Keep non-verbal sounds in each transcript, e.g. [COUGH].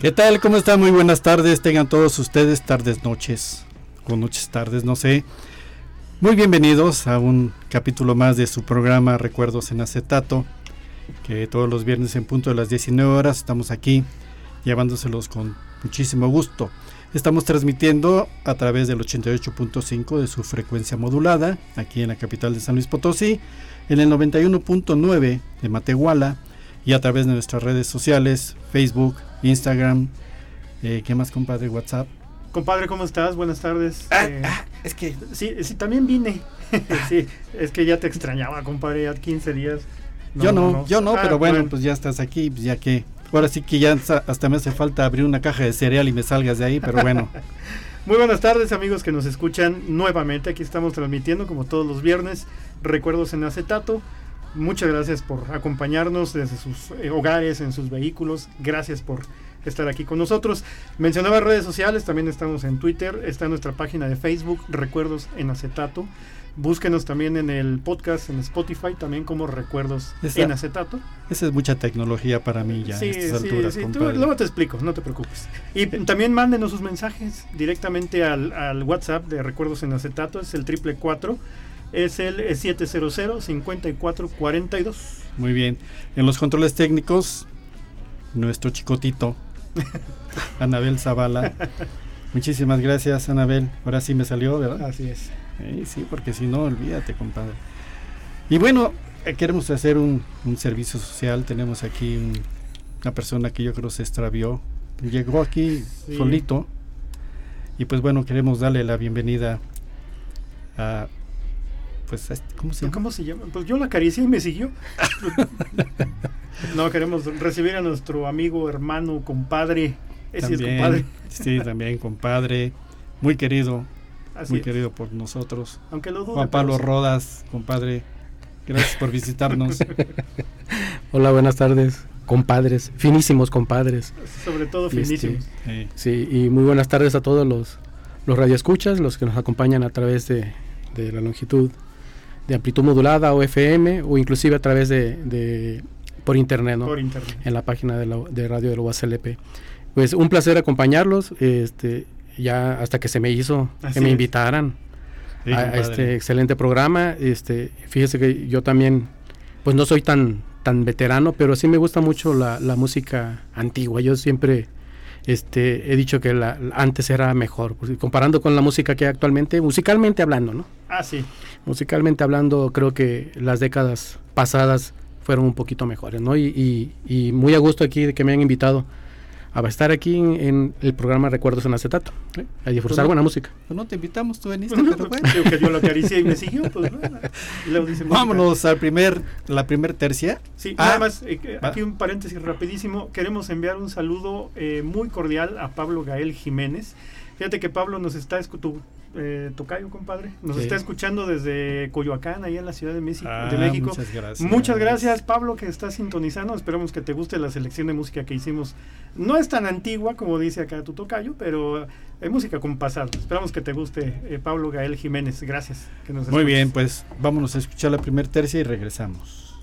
¿Qué tal? ¿Cómo están? Muy buenas tardes. Tengan todos ustedes tardes, noches. O noches, tardes, no sé. Muy bienvenidos a un capítulo más de su programa Recuerdos en Acetato. Que todos los viernes en punto de las 19 horas estamos aquí llevándoselos con muchísimo gusto. Estamos transmitiendo a través del 88.5 de su frecuencia modulada, aquí en la capital de San Luis Potosí, en el 91.9 de Matehuala y a través de nuestras redes sociales, Facebook, Instagram, eh, ¿qué más compadre? WhatsApp. Compadre, ¿cómo estás? Buenas tardes. Ah, Eh, ah, es que sí, sí, también vine. [LAUGHS] sí, es que ya te extrañaba, compadre, ya 15 días. yo no, yo no, Ah, pero bueno, pues ya estás aquí, pues ya que... Ahora sí que ya hasta me hace falta abrir una caja de cereal y me salgas de ahí, pero bueno. [LAUGHS] Muy buenas tardes amigos que nos escuchan nuevamente. Aquí estamos transmitiendo como todos los viernes Recuerdos en acetato. Muchas gracias por acompañarnos desde sus eh, hogares, en sus vehículos. Gracias por estar aquí con nosotros. Mencionaba redes sociales, también estamos en Twitter, está nuestra página de Facebook Recuerdos en acetato. Búsquenos también en el podcast en Spotify, también como Recuerdos Esa- en acetato. Esa es mucha tecnología para mí ya Sí, a estas sí, alturas, sí, tú- compadre. luego te explico, no te preocupes. Y también mándenos sus mensajes directamente al, al WhatsApp de Recuerdos en Acetato, es el triple 4, es el 700-5442. Muy bien. En los controles técnicos, nuestro chicotito, [LAUGHS] Anabel Zavala. Muchísimas gracias, Anabel. Ahora sí me salió, ¿verdad? Así es. Eh, sí, porque si no, olvídate, compadre. Y bueno, eh, queremos hacer un, un servicio social. Tenemos aquí un- una persona que yo creo se extravió. Llegó aquí Sí. solito. Y pues bueno, queremos darle la bienvenida a... Pues, ¿cómo se llama? ¿Cómo se llama? Pues yo la acaricié y me siguió. [LAUGHS] no, queremos recibir a nuestro amigo, hermano, compadre. Ese es compadre. Sí, también compadre. Muy querido, Así muy es. querido por nosotros. Aunque lo dude, Juan Pablo pero sí. Rodas, compadre. Gracias por visitarnos. [LAUGHS] Hola, buenas tardes, compadres, finísimos compadres. Sobre todo este, finísimos. Eh, Sí, y muy buenas tardes a todos los, los radioescuchas, los que nos acompañan a través de, de la longitud de amplitud modulada o FM o inclusive a través de, de- por internet, ¿no? Por internet. en la página de, la, de radio de la UASLP. Pues un placer acompañarlos, este, ya hasta que se me hizo Así que me es. invitaran sí, a, este excelente programa. Este, fíjese que yo también, pues no soy tan tan veterano, pero sí me gusta mucho la, la música antigua. Yo siempre este, he dicho que la, la- antes era mejor, pues, comparando con la música que hay actualmente, musicalmente hablando, ¿no? Ah, sí. Musicalmente hablando, creo que las décadas pasadas fueron un poquito mejores, ¿no? Y, y- y muy a gusto aquí de que me han invitado a estar aquí en, en el programa Recuerdos en Acetato, ¿eh? a disfrutar Pues no- buena música. Pues no te invitamos, tú veniste, Bueno, pero pues, bueno. digo que yo lo acaricié y me siguió, pues bueno. [LAUGHS] Y luego dice música. Vámonos al primer, la primer tercia. Sí, Ah, nada más, eh, aquí un paréntesis rapidísimo. Queremos enviar un saludo eh, muy cordial a Pablo Gael Jiménez. Fíjate que Pablo nos está escuchando, eh, Tocayo, compadre, nos Sí. está escuchando desde Coyoacán, ahí en la Ciudad de, México, de Ah, México. Muchas gracias. Muchas gracias, Pablo, que está sintonizando. Esperamos que te guste la selección de música que hicimos. No es tan antigua como dice acá tu tocayo, pero hay música con pasado. Esperamos que te guste, eh, Pablo Gael Jiménez. Gracias. Que nos Muy bien, pues vámonos a escuchar la primer tercia y regresamos.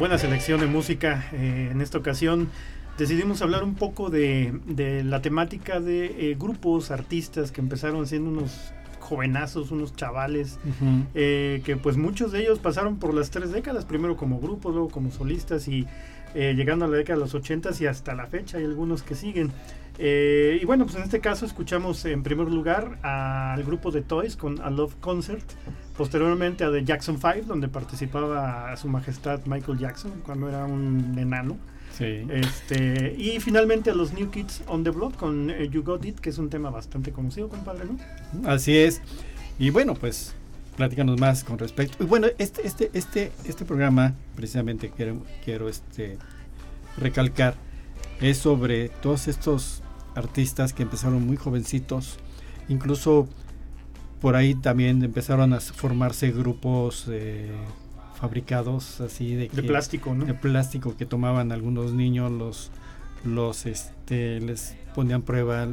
Buena selección de música. Eh, en esta ocasión decidimos hablar un poco de, de la temática de eh, grupos, artistas que empezaron siendo unos jovenazos, unos chavales, Ujú. eh, que pues muchos de ellos pasaron por las tres décadas, primero como grupos, luego como solistas y eh, llegando a la década de los 80 y hasta la fecha hay algunos que siguen. Eh, y bueno, pues en este caso escuchamos en primer lugar al grupo de Toys con A Love Concert, posteriormente a The Jackson 5, donde participaba su majestad Michael Jackson cuando era un enano. Sí. Este, y finalmente a los New Kids on the Block con eh, You Got It, que es un tema bastante conocido, compadre, ¿no? Así es. Y bueno, pues platícanos más con respecto. Y bueno, este, este, este, este programa, precisamente quiero, quiero este recalcar, es sobre todos estos artistas que empezaron muy jovencitos. Incluso por ahí también empezaron a formarse grupos eh, fabricados así de, plástico, ¿no? de plástico que tomaban algunos niños, los, los este, les ponían prueba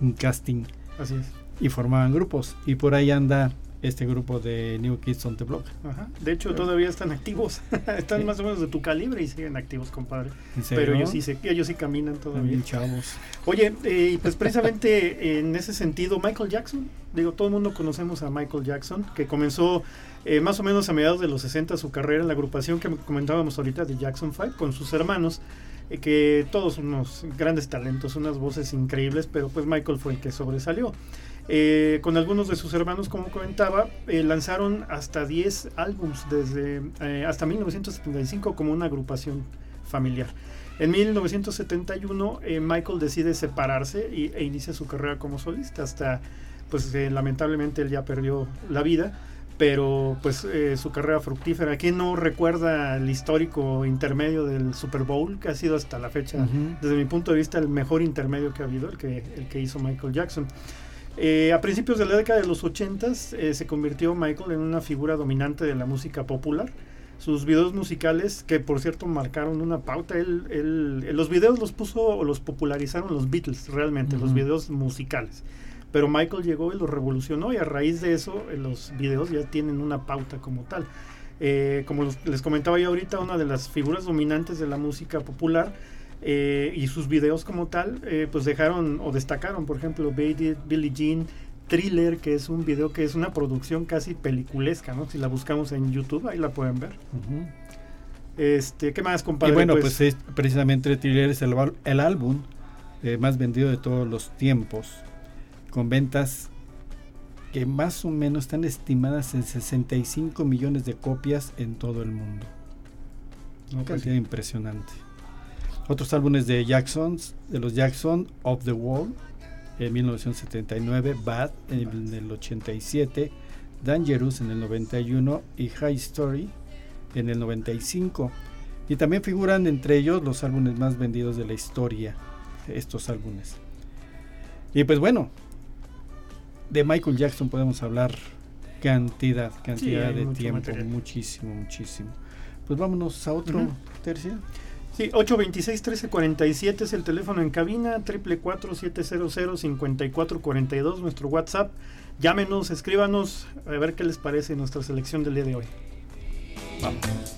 un casting Así es. y formaban grupos. Y por ahí anda este grupo de New Kids on the Block. Ajá. De hecho, todavía están activos. [LAUGHS] están más o menos de tu calibre y siguen activos, compadre. Pero ellos sí, se, ellos sí caminan todavía. También chavos. Oye, eh, pues precisamente [LAUGHS] en ese sentido, Michael Jackson, digo, todo el mundo conocemos a Michael Jackson, que comenzó eh, más o menos a mediados de los 60 su carrera en la agrupación que comentábamos ahorita de Jackson 5 con sus hermanos, eh, que todos unos grandes talentos, unas voces increíbles, pero pues Michael fue el que sobresalió. Eh, con algunos de sus hermanos, como comentaba, eh, lanzaron hasta 10 álbums desde hasta 1975 como una agrupación familiar. En 1971 eh, Michael decide separarse y, e inicia su carrera como solista. Hasta, pues lamentablemente él ya perdió la vida, pero pues eh, su carrera fructífera. ¿Quién no recuerda el histórico intermedio del Super Bowl que ha sido hasta la fecha, desde mi punto de vista, el mejor intermedio que ha habido, el que, el que hizo Michael Jackson? Eh, a principios de la década de los 80 se convirtió Michael en una figura dominante de la música popular. Sus videos musicales, que por cierto marcaron una pauta, él, él- los videos los puso o los popularizaron los Beatles realmente, los videos musicales. Pero Michael llegó y los revolucionó y a raíz de eso los videos ya tienen una pauta como tal. Eh, como los- les comentaba yo ahorita, una de las figuras dominantes de la música popular eh, y sus videos como tal, eh, pues dejaron o destacaron, por ejemplo, Baby, Billie Jean, Thriller, que es un video que es una producción casi peliculesca, ¿no? Si la buscamos en YouTube, ahí la pueden ver. Este, ¿qué más, compadre? y bueno, pues, es, precisamente Thriller es el álbum eh, más vendido de todos los tiempos, con ventas que más o menos están estimadas en 65 millones de copias en todo el mundo. Una cantidad impresionante. Otros álbumes de Jacksons, de los Jackson, Of the Wall, en 1979, Bad en el 87, Dangerous en el 91 y High Story en el 95. Y también figuran entre ellos los álbumes más vendidos de la historia, estos álbumes. Y pues bueno, de Michael Jackson podemos hablar cantidad, cantidad de tiempo, material. muchísimo, muchísimo. Pues vámonos a otro Ujú. tercio. Sí, 826-1347 es el teléfono en cabina, 444-700-5442, nuestro WhatsApp. Llámenos, escríbanos, a ver qué les parece nuestra selección del día de hoy. Shake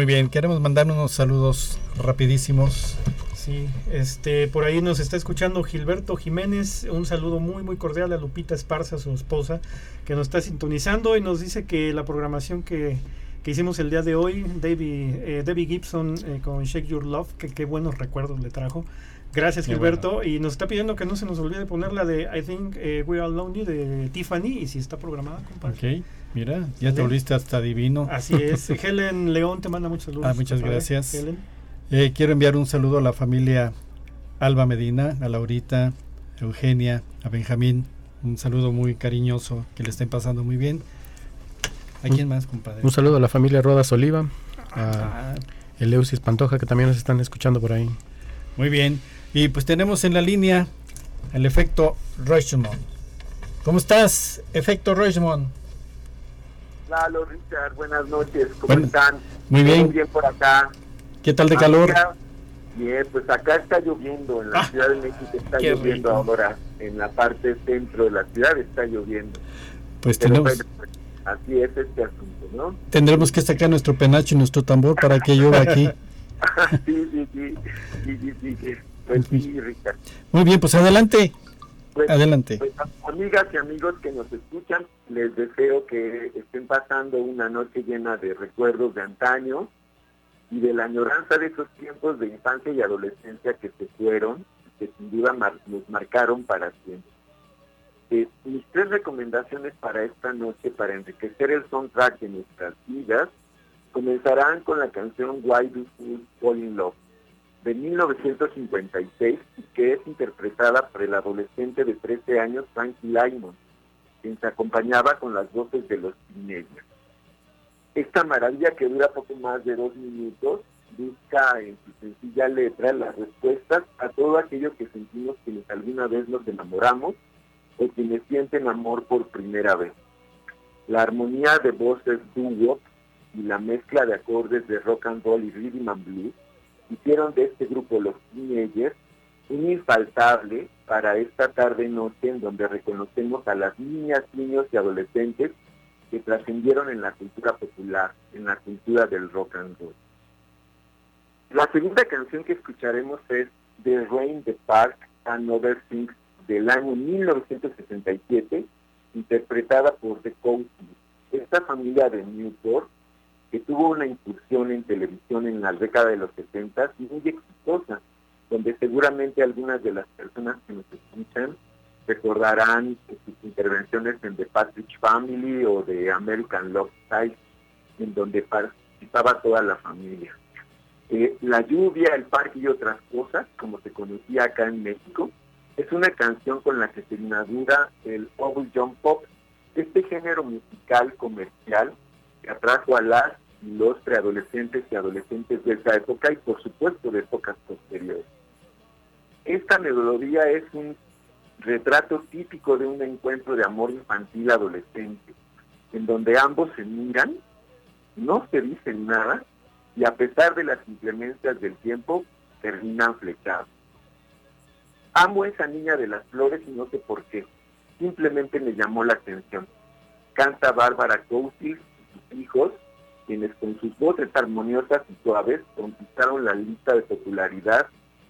Muy bien, queremos mandar unos saludos rapidísimos. Sí, este, por ahí nos está escuchando Gilberto Jiménez. Un saludo muy, muy cordial a Lupita Esparza, su esposa, que nos está sintonizando y nos dice que la programación que, que hicimos el día de hoy, Debbie, eh, Debbie Gibson eh, con Shake Your Love, que qué buenos recuerdos le trajo. Gracias, Qué Gilberto. Y nos está pidiendo que no se nos olvide poner la de I Think eh, We Are Lonely de Tiffany. Y si está programada, compadre. Ok, mira, ya te volviste hasta divino. Así es. [LAUGHS] Helen León te manda muchos saludos. Ah, muchas gracias. Helen. Eh, quiero enviar un saludo a la familia Alba Medina, a Laurita, a Eugenia, a Benjamín. Un saludo muy cariñoso, que le estén pasando muy bien. ¿A quién más, compadre? Un saludo a la familia Rodas Oliva, a Ah, Eleusis Pantoja, que también nos están escuchando por ahí. muy bien. Y pues tenemos en la línea el efecto Rochemont. ¿Cómo estás, efecto Rochemont? Lalo, Richard, buenas noches, ¿cómo Bueno, están? muy ¿Todo bien. bien por acá? ¿Qué tal de calor? Acá- Bien, pues acá está lloviendo, en la Ah, Ciudad de México está lloviendo rico. ahora, en la parte centro de la ciudad está lloviendo. Pues Pero tenemos, bueno, así es este asunto, ¿no? tendremos que sacar nuestro penacho y nuestro tambor para que llueva aquí. [LAUGHS] sí, sí, sí, sí, sí, sí, sí. Pues sí, Richard. Muy bien, pues adelante, Pues, adelante. Pues, amigas y amigos que nos escuchan, les deseo que estén pasando una noche llena de recuerdos de antaño y de la añoranza de esos tiempos de infancia y adolescencia que se fueron, que sin duda mar- nos marcaron para siempre. Eh, mis tres recomendaciones para esta noche, para enriquecer el soundtrack de nuestras vidas, comenzarán con la canción Why Do Fools Fall in Love de 1956, que es interpretada por el adolescente de 13 años Frankie Lymon, quien se acompañaba con las voces de los teenagers. Esta maravilla que dura poco más de dos minutos busca en su sencilla letra las respuestas a todo aquello que sentimos quienes alguna vez nos enamoramos o quienes sienten amor por primera vez. La armonía de voces doo-wop y la mezcla de acordes de rock and roll y rhythm and blues hicieron de este grupo los teenagers un infaltable para esta tarde noche en donde reconocemos a las niñas, niños y adolescentes que trascendieron en la cultura popular, en la cultura del rock and roll. La segunda canción que escucharemos es The Rain, the Park and Other Things del año 1967, interpretada por The Cousins. Esta familia de Newport que tuvo una incursión en televisión en la década de los 70 muy exitosa, donde seguramente algunas de las personas que nos escuchan recordarán sus intervenciones en The Patrick Family o de American Love Style, en donde participaba toda la familia. Eh, la lluvia, el parque y otras cosas, como se conocía acá en México, es una canción con la que se inaugura el Bubble Jump Pop, este género musical comercial que atrajo a las los preadolescentes y adolescentes de esa época y por supuesto de épocas posteriores. Esta melodía es un retrato típico de un encuentro de amor infantil adolescente, en donde ambos se miran, no se dicen nada y a pesar de las inclemencias del tiempo terminan flechados. Amo a esa niña de las flores y no sé por qué, simplemente me llamó la atención. Canta Bárbara Cousil y sus hijos, quienes con sus voces armoniosas y suaves conquistaron la lista de popularidad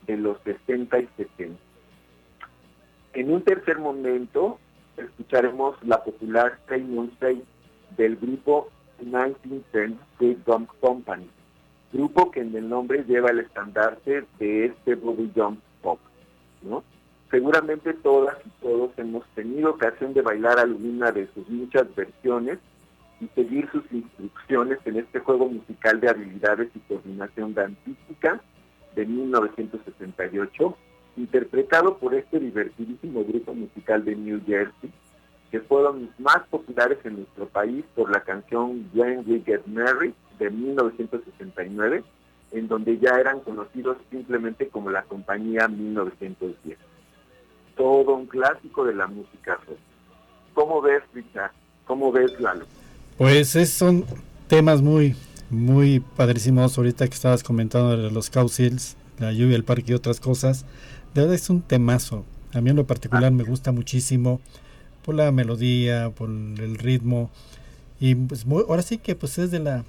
de los 60 y 70. En un tercer momento escucharemos la popular No Say del grupo 1910 Street Jump Company, grupo que en el nombre lleva el estandarte de este bubble jump pop, ¿no? Seguramente todas y todos hemos tenido ocasión de bailar alguna de sus muchas versiones y seguir sus instrucciones en este juego musical de habilidades y coordinación dancística de 1968, interpretado por este divertidísimo grupo musical de New Jersey, que fueron más populares en nuestro país por la canción When We Get Married de 1969, en donde ya eran conocidos simplemente como la compañía 1910. Todo un clásico de la música rock. ¿Cómo ves, Richard? ¿Cómo ves, Lalo? Pues es- son temas muy, muy padrísimos ahorita que estabas comentando de los Causils, la lluvia, el parque y otras cosas. De verdad es un temazo. A mí en lo particular me gusta muchísimo por la melodía, por el ritmo. Y pues mu- ahora sí que pues es de la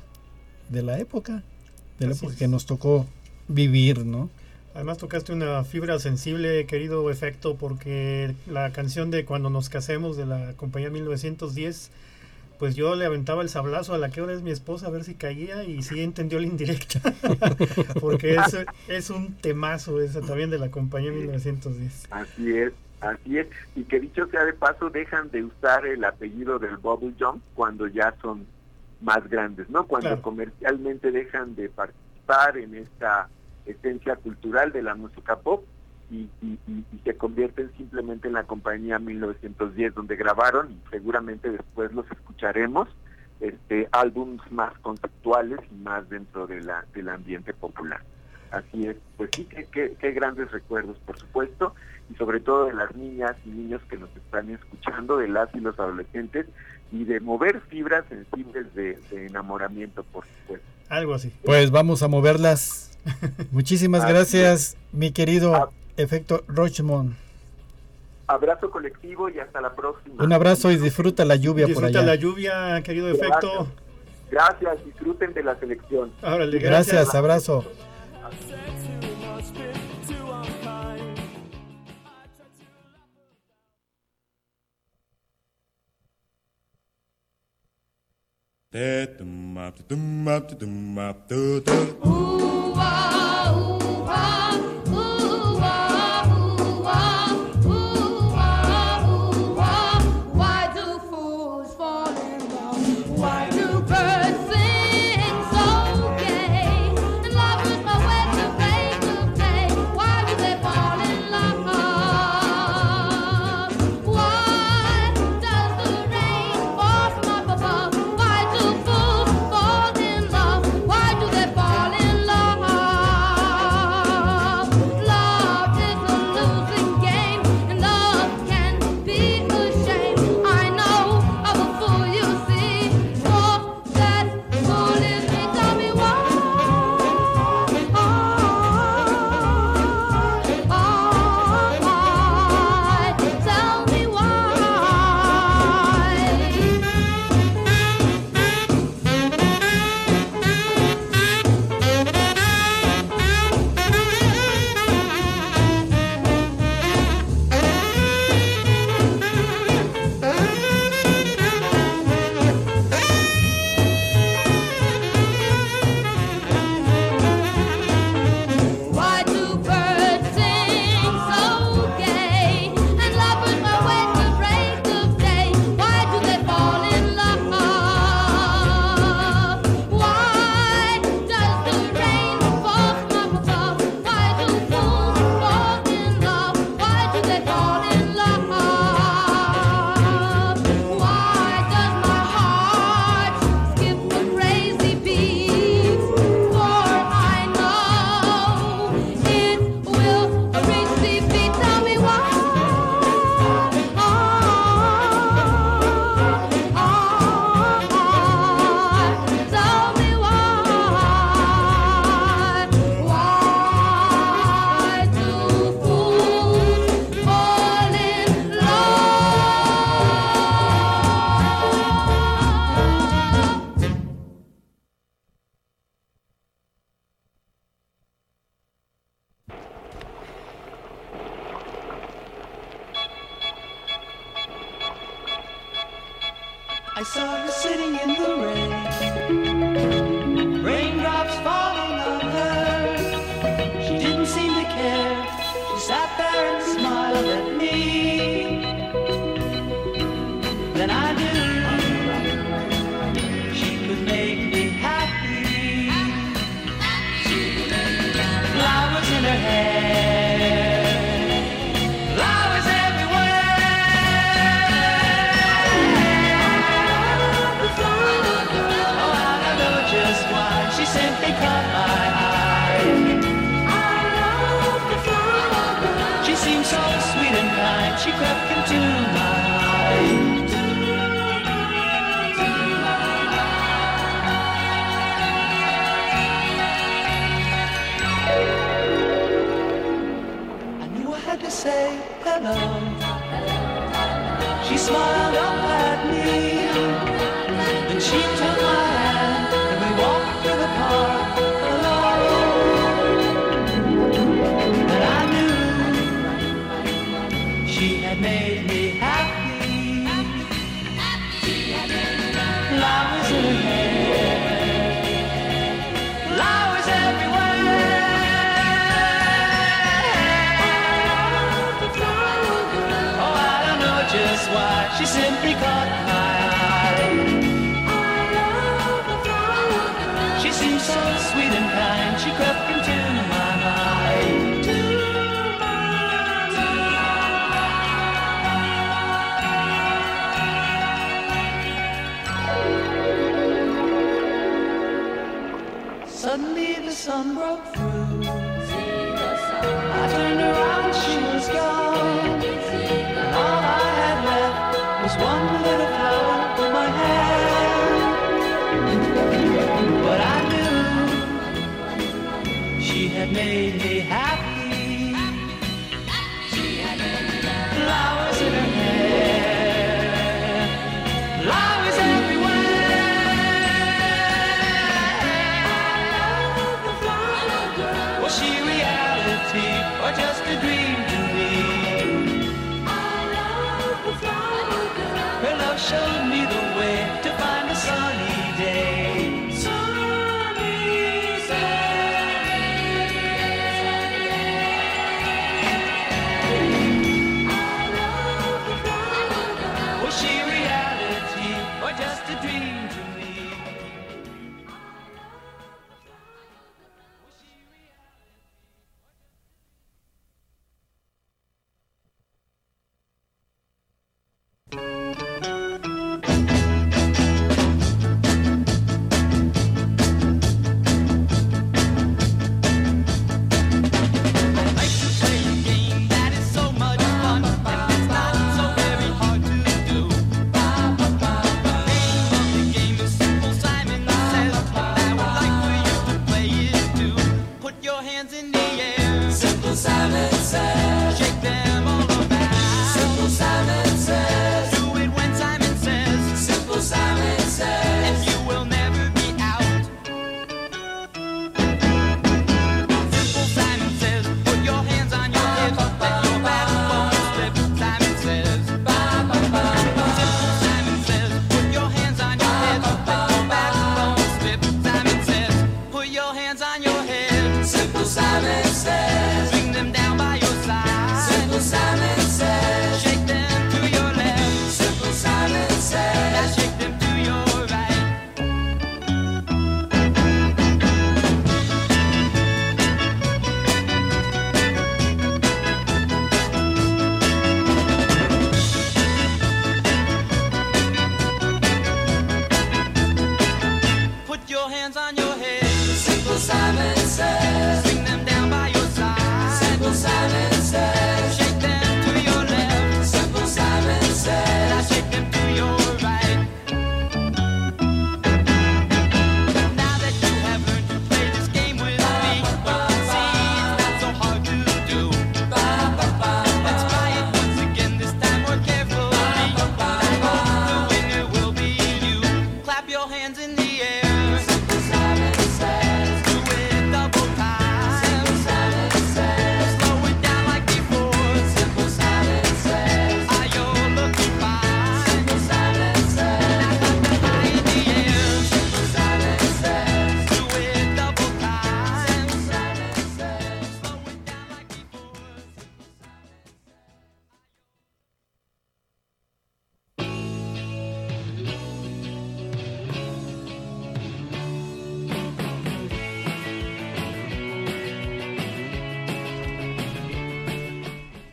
de la época, de la Así época es. que nos tocó vivir, ¿no? Además tocaste una fibra sensible, querido Efecto, porque la canción de Cuando nos casemos de la compañía 1910, pues yo le aventaba el sablazo a la que ahora es mi esposa a ver si caía y sí entendió la indirecta, [LAUGHS] porque es, es un temazo esa también de la compañía 1910. Así es, así es. Y que dicho sea de paso, dejan de usar el apellido del Bubble Jump cuando ya son más grandes, ¿no? Cuando Claro. comercialmente dejan de participar en esta esencia cultural de la música pop y, y- y- y se convierten simplemente en la compañía 1910 donde grabaron y seguramente después los escucharemos este álbums más conceptuales y más dentro de la del ambiente popular así es pues sí que qué- qué grandes recuerdos por supuesto y sobre todo de las niñas y niños que nos están escuchando de las y los adolescentes y de mover fibras sensibles de, de enamoramiento por supuesto Algo así. Pues vamos a moverlas. [LAUGHS] Muchísimas Así gracias, mi Ah. querido Efecto Rochmond. abrazo colectivo y hasta la próxima Un abrazo y disfruta la lluvia por Disfruta allá. la lluvia, querido Efecto. gracias disfruten de la selección Órale, Gracias, abrazo. Ooh ah, I saw you sitting in the rain, silence.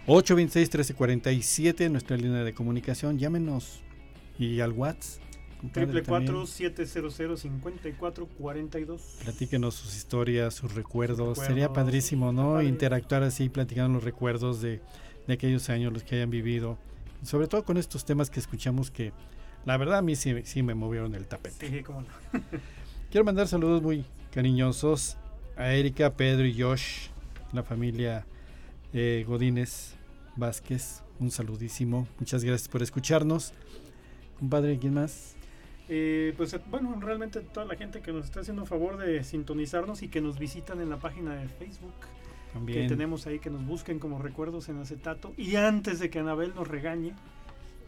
826-1347, nuestra línea de comunicación. Llámenos y al WhatsApp. 444-700-5442. Platíquenos sus historias, sus recuerdos. Sería padrísimo, ¿no? Padre. Interactuar así, platicando los recuerdos de, de aquellos años, los que hayan vivido. Sobre todo con estos temas que escuchamos que, la verdad, a mí sí, sí me movieron el tapete. Sí, cómo no. [LAUGHS] Quiero mandar saludos muy cariñosos a Erika, Pedro y Josh, la familia eh, Godínez, Vázquez, un saludísimo. Muchas gracias por escucharnos. Compadre, ¿quién más? Eh, pues eh, bueno, realmente toda la gente que nos está haciendo favor de sintonizarnos y que nos visitan en la página de Facebook. También. Que tenemos ahí, que nos busquen como recuerdos en acetato. Y antes de que Anabel nos regañe,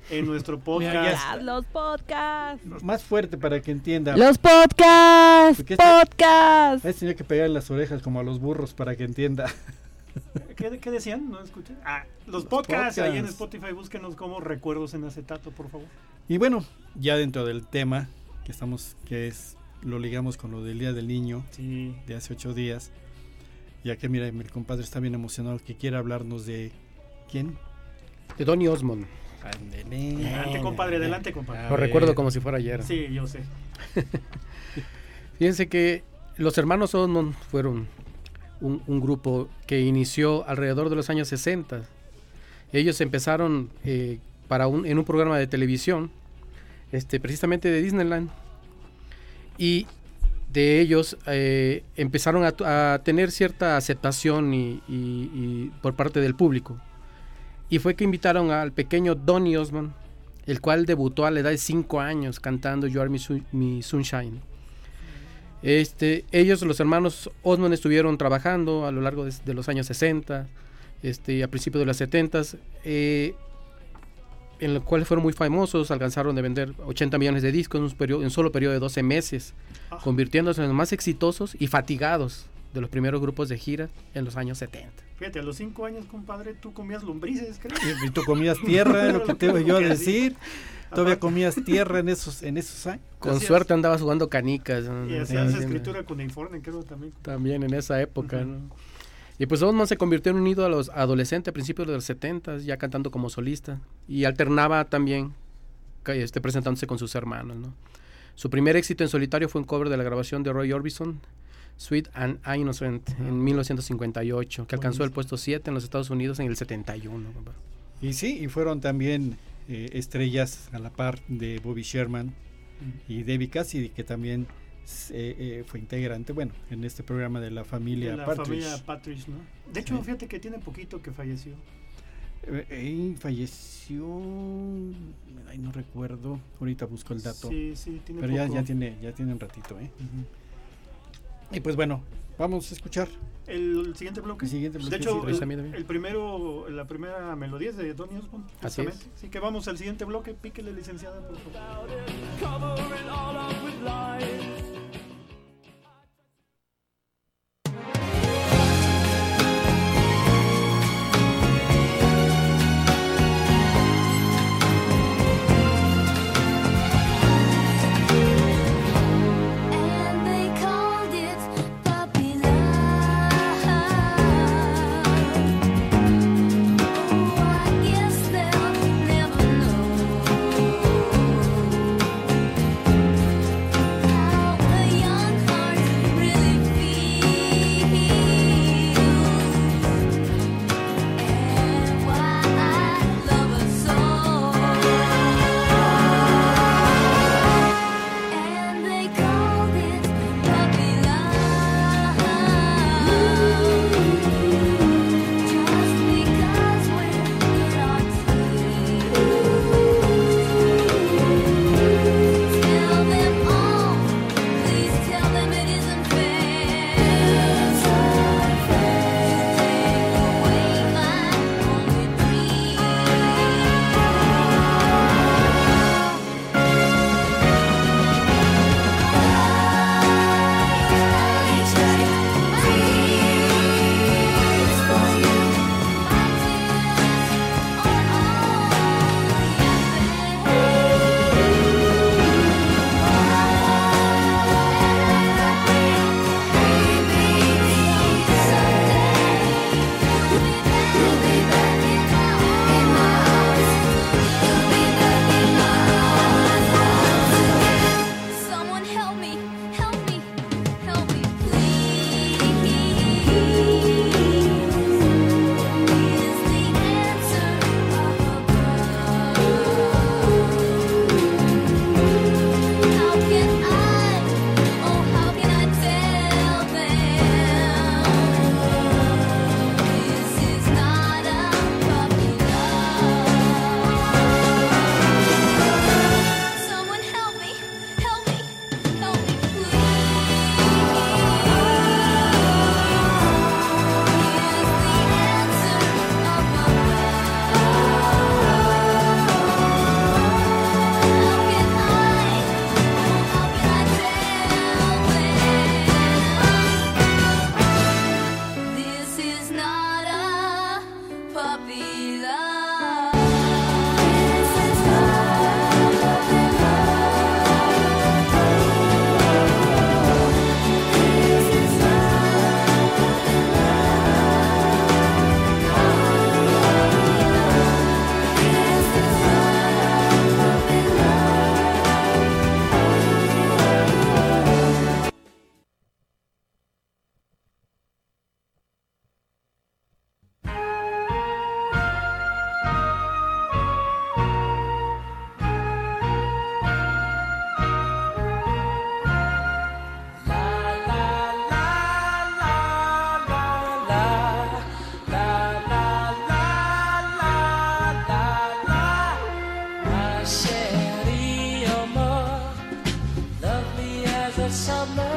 en nuestro [LAUGHS] podcast. Los podcasts. Más fuerte para que entienda. Los podcasts. Este podcasts. Este, tenía que pegar en las orejas como a los burros para que entienda. [LAUGHS] [LAUGHS] ¿Qué, qué decían? ¿No escuché? Ah, los podcasts, ahí en podcasts. Spotify, búsquenos como Recuerdos en Acetato, por favor. Y bueno, ya dentro del tema que estamos, que es, lo ligamos con lo del Día del Niño Sí. de hace ocho días, ya que mira, mi compadre está bien emocionado que quiere hablarnos de quién. De Donny Osmond. Adelante, compadre, adelante, compadre. Lo recuerdo como si fuera ayer. Sí, yo sé. [LAUGHS] Fíjense que los hermanos Osmond fueron un, grupo que inició alrededor de los años 60. Ellos empezaron eh, para un, en un programa de televisión, este, precisamente de Disneyland. Y de ellos eh, empezaron a, tener cierta aceptación y, por parte del público. Y fue que invitaron al pequeño Donny Osmond, el cual debutó a la edad de 5 años cantando You Are My Sunshine. Este, ellos, los hermanos Osmond, estuvieron trabajando a lo largo de, de los años 60 este, a principios de los 70 eh, en los cuales fueron muy famosos, alcanzaron de vender 80 millones de discos en un, periodo, en un solo periodo de 12 meses, Ah. convirtiéndose en los más exitosos y fatigados de los primeros grupos de gira en los años 70. Fíjate, a los cinco años, compadre, tú comías lombrices, creo. Y, tú comías tierra, [LAUGHS] lo que te iba yo a sí. Todavía comías tierra en [LAUGHS] esos, en esos años. Con Hacías- suerte andabas jugando canicas. ¿no? Y Sí, hacías sí, escritura cuneiforme, creo también. También en esa época. ¿no? Y pues Osmond se convirtió en un ídolo a los adolescentes a principios de los 70 ya cantando como solista. Y alternaba también este, presentándose con sus hermanos, ¿no? Su primer éxito en solitario fue un cover de la grabación de Roy Orbison, Sweet and Innocent, en 1958, que alcanzó el puesto 7 en los Estados Unidos en el 71. compa. Y sí, y fueron también eh, estrellas a la par de Bobby Sherman y Debbie Cassidy, que también eh, eh, fue integrante, bueno, en este programa de la familia De la Partridge. familia Partridge, ¿no? De hecho, Sí. fíjate que tiene poquito que falleció. Eh, falleció, ay, no recuerdo, ahorita busco el dato, Sí, sí, tiene pero ya, poco. ya tiene, ya tiene un ratito, ¿eh? Y pues bueno, vamos a escuchar El siguiente bloque. el siguiente De bloque, hecho, sí, el, primero, la primera melodía es de Donny Osmond. Así es. Así que vamos al siguiente bloque. Píquele, licenciada, por favor. As a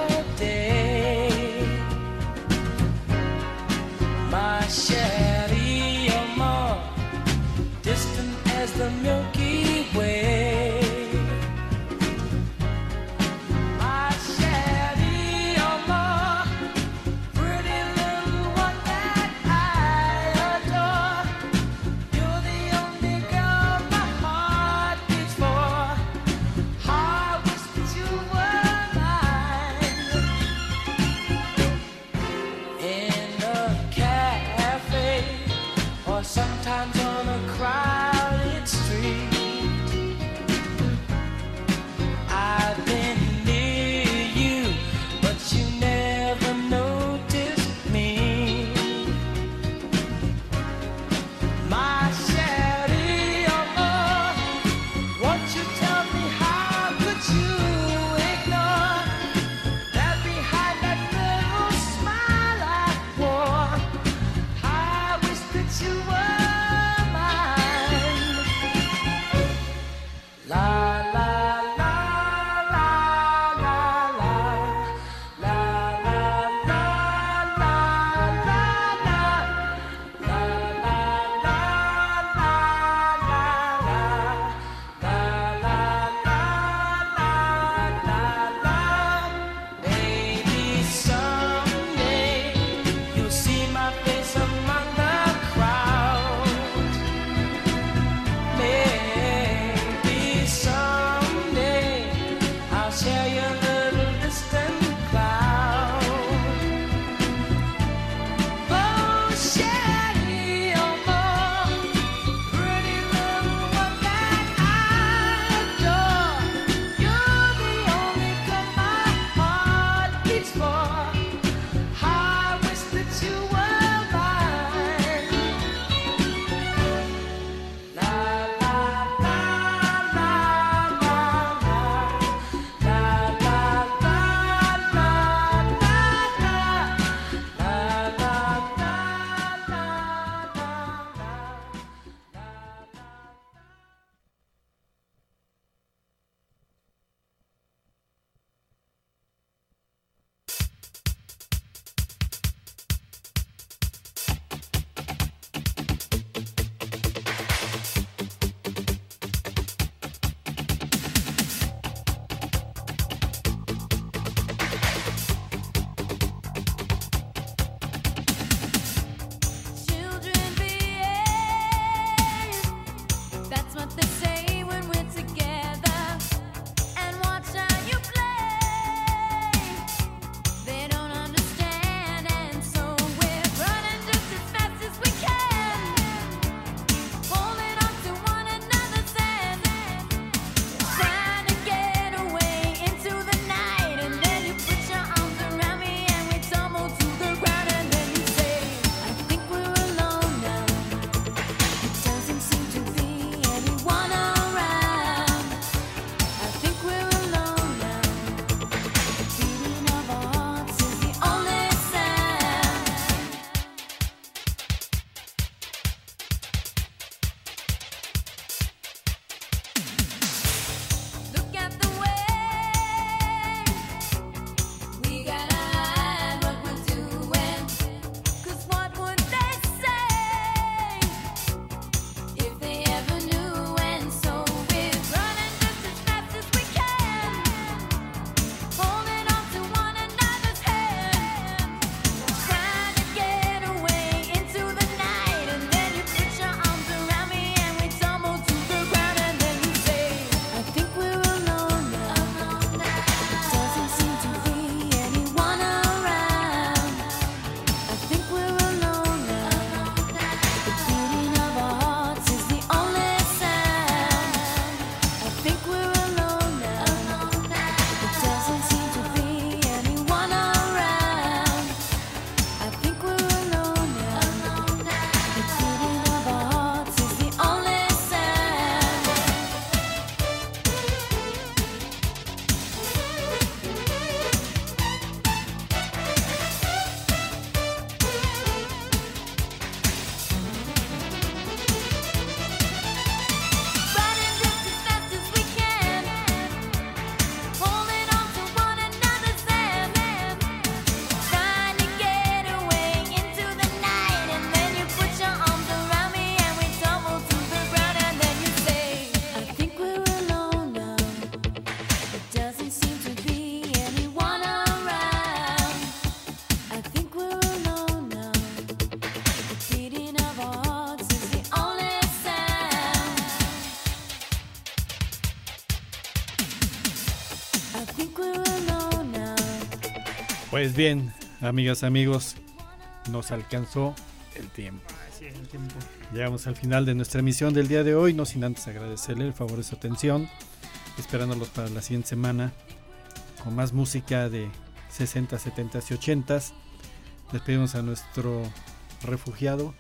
Pues bien, amigas, amigos, nos alcanzó el tiempo. Así es el tiempo. Llegamos al final de nuestra emisión del día de hoy, no sin antes agradecerle el favor de su atención, esperándolos para la siguiente semana con más música de 60, 70 y 80. Despedimos a nuestro refugiado.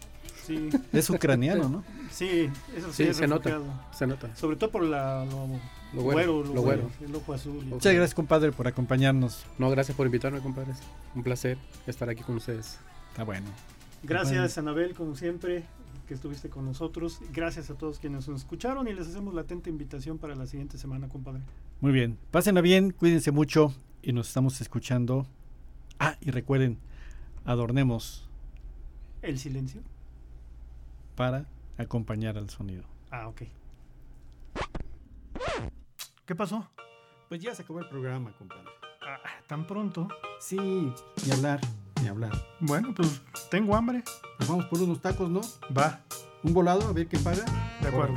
Sí, Es ucraniano, ¿no? sí, eso sí, Sí, es se nota. Se nota. Sobre todo por la, lo, Lo güero, lo, lo güero. el ojo azul. Muchas gracias, compadre, por acompañarnos. No, gracias por invitarme, compadres. Un placer estar aquí con ustedes. Está bueno. Gracias, Anabel, como siempre, que estuviste con nosotros. Gracias a todos quienes nos escucharon y les hacemos la atenta invitación para la siguiente semana, compadre. Muy bien. Pásenla bien, cuídense mucho y nos estamos escuchando. Ah, y recuerden, adornemos El silencio. Para acompañar al sonido. Ah, ok. ¿Qué pasó? Pues ya se acabó el programa, compadre. Ah, tan pronto. Sí, ni hablar, ni hablar. Bueno, pues tengo hambre. Nos vamos por unos tacos, ¿no? Va, Un volado, a ver qué paga. de acuerdo.